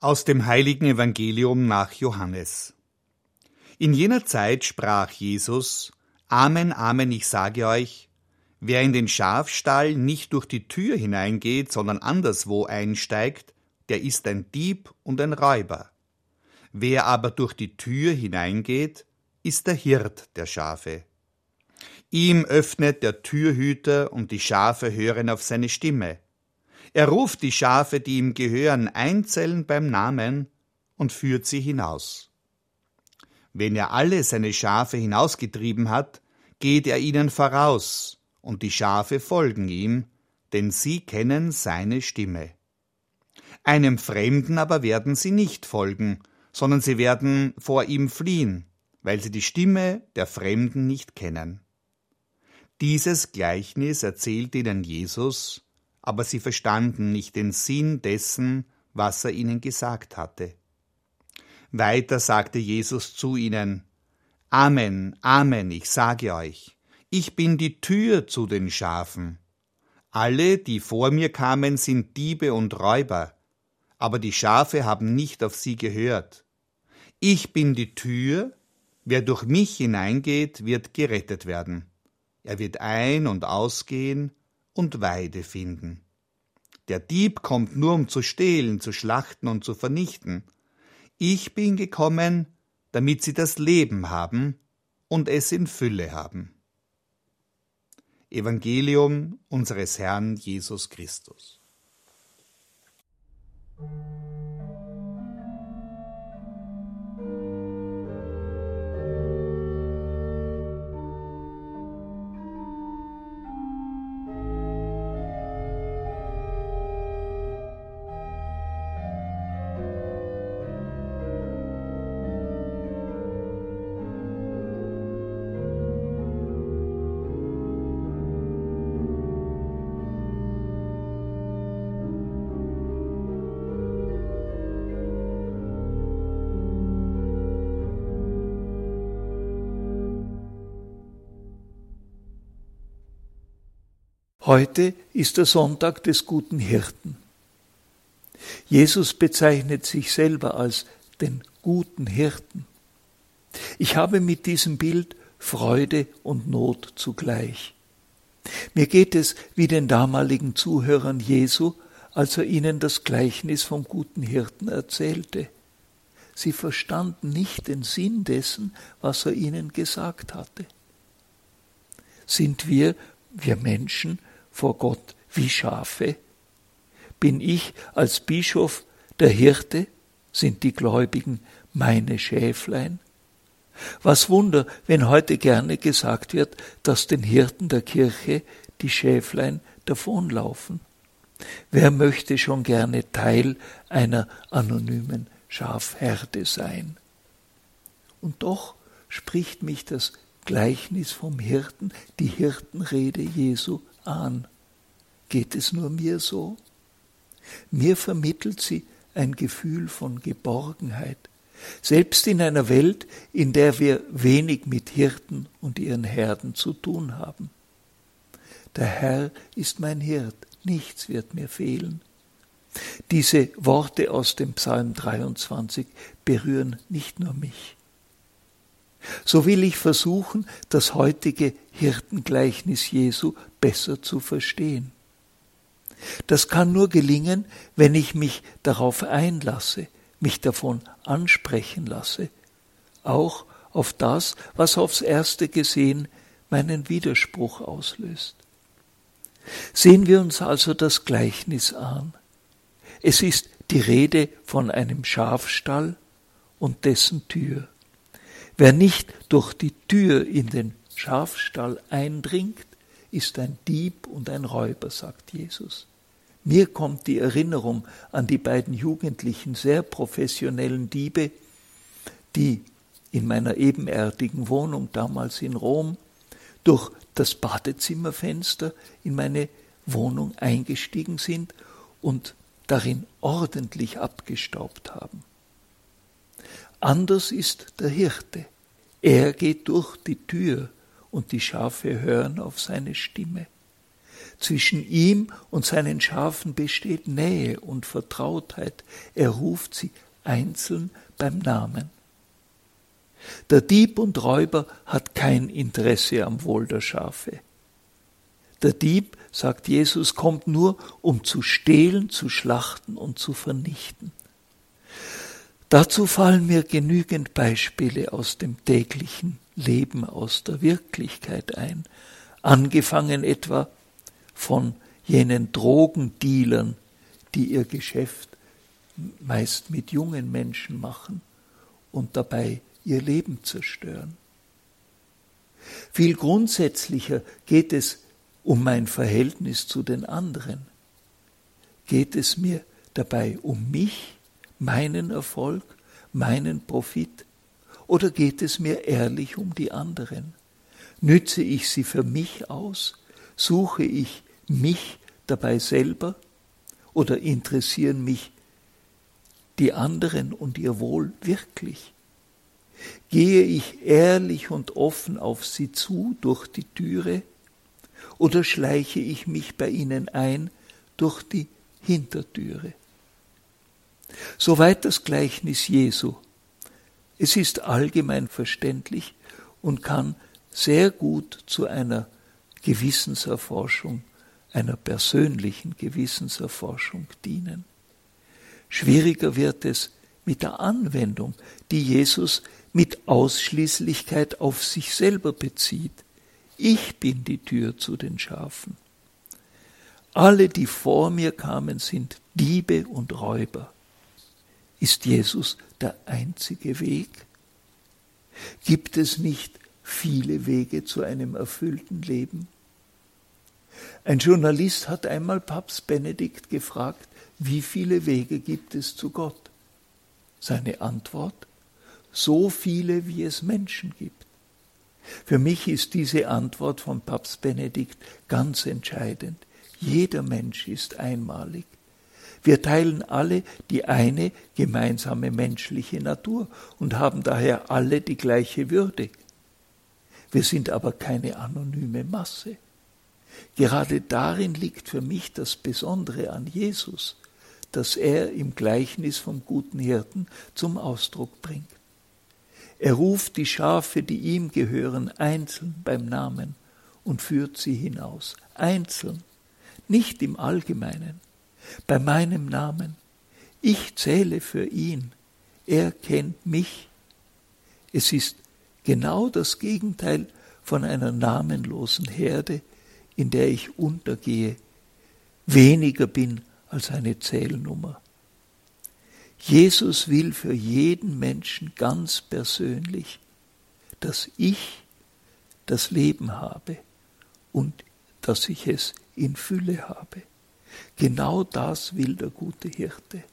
Aus dem heiligen Evangelium nach Johannes. In jener Zeit sprach Jesus, Amen, Amen, ich sage euch, wer in den Schafstall nicht durch die Tür hineingeht, sondern anderswo einsteigt, der ist ein Dieb und ein Räuber. Wer aber durch die Tür hineingeht, ist der Hirt der Schafe. Ihm öffnet der Türhüter und die Schafe hören auf seine Stimme. Er ruft die Schafe, die ihm gehören, einzeln beim Namen und führt sie hinaus. Wenn er alle seine Schafe hinausgetrieben hat, geht er ihnen voraus, und die Schafe folgen ihm, denn sie kennen seine Stimme. Einem Fremden aber werden sie nicht folgen, sondern sie werden vor ihm fliehen, weil sie die Stimme der Fremden nicht kennen. Dieses Gleichnis erzählt ihnen Jesus, aber sie verstanden nicht den Sinn dessen, was er ihnen gesagt hatte. Weiter sagte Jesus zu ihnen, Amen, Amen, ich sage euch, ich bin die Tür zu den Schafen. Alle, die vor mir kamen, sind Diebe und Räuber, aber die Schafe haben nicht auf sie gehört. Ich bin die Tür, wer durch mich hineingeht, wird gerettet werden. Er wird ein- und ausgehen und Weide finden. Der Dieb kommt nur, um zu stehlen, zu schlachten und zu vernichten. Ich bin gekommen, damit sie das Leben haben und es in Fülle haben. Evangelium unseres Herrn Jesus Christus. Heute ist der Sonntag des guten Hirten. Jesus bezeichnet sich selber als den guten Hirten. Ich habe mit diesem Bild Freude und Not zugleich. Mir geht es wie den damaligen Zuhörern Jesu, als er ihnen das Gleichnis vom guten Hirten erzählte. Sie verstanden nicht den Sinn dessen, was er ihnen gesagt hatte. Sind wir, wir Menschen, vor Gott wie Schafe? Bin ich als Bischof der Hirte? Sind die Gläubigen meine Schäflein? Was Wunder, wenn heute gerne gesagt wird, dass den Hirten der Kirche die Schäflein davonlaufen. Wer möchte schon gerne Teil einer anonymen Schafherde sein? Und doch spricht mich das Gleichnis vom Hirten, die Hirtenrede Jesu an. Geht es nur mir so? Mir vermittelt sie ein Gefühl von Geborgenheit, selbst in einer Welt, in der wir wenig mit Hirten und ihren Herden zu tun haben. Der Herr ist mein Hirt, nichts wird mir fehlen. Diese Worte aus dem Psalm 23 berühren nicht nur mich. So will ich versuchen, das heutige Hirtengleichnis Jesu besser zu verstehen. Das kann nur gelingen, wenn ich mich darauf einlasse, mich davon ansprechen lasse, auch auf das, was aufs erste gesehen meinen Widerspruch auslöst. Sehen wir uns also das Gleichnis an. Es ist die Rede von einem Schafstall und dessen Tür. Wer nicht durch die Tür in den Schafstall eindringt, ist ein Dieb und ein Räuber, sagt Jesus. Mir kommt die Erinnerung an die beiden jugendlichen, sehr professionellen Diebe, die in meiner ebenerdigen Wohnung damals in Rom durch das Badezimmerfenster in meine Wohnung eingestiegen sind und darin ordentlich abgestaubt haben. Anders ist der Hirte. Er geht durch die Tür und die Schafe hören auf seine Stimme. Zwischen ihm und seinen Schafen besteht Nähe und Vertrautheit. Er ruft sie einzeln beim Namen. Der Dieb und Räuber hat kein Interesse am Wohl der Schafe. Der Dieb, sagt Jesus, kommt nur, um zu stehlen, zu schlachten und zu vernichten. Dazu fallen mir genügend Beispiele aus dem täglichen Leben, aus der Wirklichkeit ein, angefangen etwa von jenen Drogendealern, die ihr Geschäft meist mit jungen Menschen machen und dabei ihr Leben zerstören. Viel grundsätzlicher geht es um mein Verhältnis zu den anderen. Geht es mir dabei um mich, meinen Erfolg, meinen Profit, oder geht es mir ehrlich um die anderen? Nütze ich sie für mich aus? Suche ich mich dabei selber? Oder interessieren mich die anderen und ihr Wohl wirklich? Gehe ich ehrlich und offen auf sie zu durch die Türe? Oder schleiche ich mich bei ihnen ein durch die Hintertüre? Soweit das Gleichnis Jesu. Es ist allgemein verständlich und kann sehr gut zu einer Gewissenserforschung, einer persönlichen Gewissenserforschung dienen. Schwieriger wird es mit der Anwendung, die Jesus mit Ausschließlichkeit auf sich selber bezieht. Ich bin die Tür zu den Schafen. Alle, die vor mir kamen, sind Diebe und Räuber. Ist Jesus der einzige Weg? Gibt es nicht viele Wege zu einem erfüllten Leben? Ein Journalist hat einmal Papst Benedikt gefragt, wie viele Wege gibt es zu Gott? Seine Antwort, so viele, wie es Menschen gibt. Für mich ist diese Antwort von Papst Benedikt ganz entscheidend. Jeder Mensch ist einmalig. Wir teilen alle die eine gemeinsame menschliche Natur und haben daher alle die gleiche Würde. Wir sind aber keine anonyme Masse. Gerade darin liegt für mich das Besondere an Jesus, das er im Gleichnis vom guten Hirten zum Ausdruck bringt. Er ruft die Schafe, die ihm gehören, einzeln beim Namen und führt sie hinaus, einzeln, nicht im Allgemeinen bei meinem Namen. Ich zähle für ihn. Er kennt mich. Es ist genau das Gegenteil von einer namenlosen Herde, in der ich untergehe, weniger bin als eine Zählnummer. Jesus will für jeden Menschen ganz persönlich, dass ich das Leben habe und dass ich es in Fülle habe. Genau das will der gute Hirte.